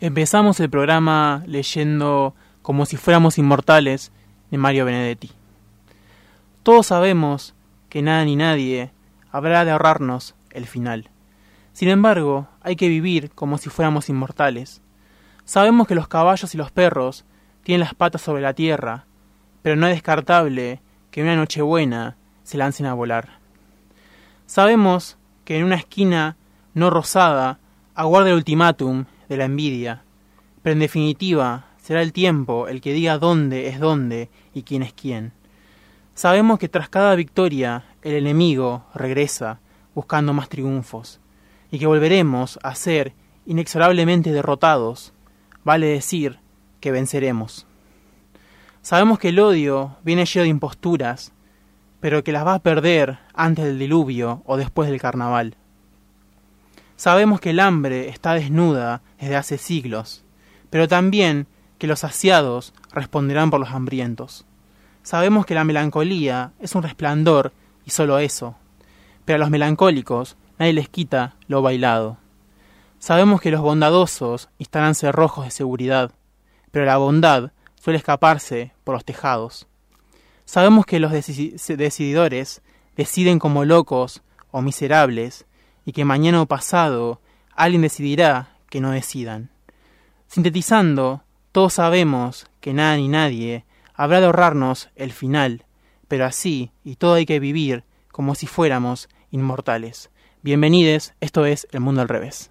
Empezamos el programa leyendo Como si fuéramos inmortales de Mario Benedetti. Todos sabemos que nada ni nadie habrá de ahorrarnos el final. Sin embargo, hay que vivir como si fuéramos inmortales. Sabemos que los caballos y los perros tienen las patas sobre la tierra, pero no es descartable que una noche buena se lancen a volar. Sabemos que en una esquina no rosada aguarda el ultimátum de la envidia, pero en definitiva será el tiempo el que diga dónde es dónde y quién es quién. Sabemos que tras cada victoria el enemigo regresa buscando más triunfos, y que volveremos a ser inexorablemente derrotados, vale decir que venceremos. Sabemos que el odio viene lleno de imposturas, pero que las va a perder antes del diluvio o después del carnaval. Sabemos que el hambre está desnuda desde hace siglos, pero también que los saciados responderán por los hambrientos. Sabemos que la melancolía es un resplandor y solo eso, pero a los melancólicos nadie les quita lo bailado. Sabemos que los bondadosos instalan cerrojos de seguridad, pero la bondad suele escaparse por los tejados. Sabemos que los decididores deciden como locos o miserables y que mañana o pasado alguien decidirá que no decidan. Sintetizando, todos sabemos que nada ni nadie habrá de ahorrarnos el final, pero así y todo hay que vivir como si fuéramos inmortales. Bienvenidos, esto es El Mundo al Revés.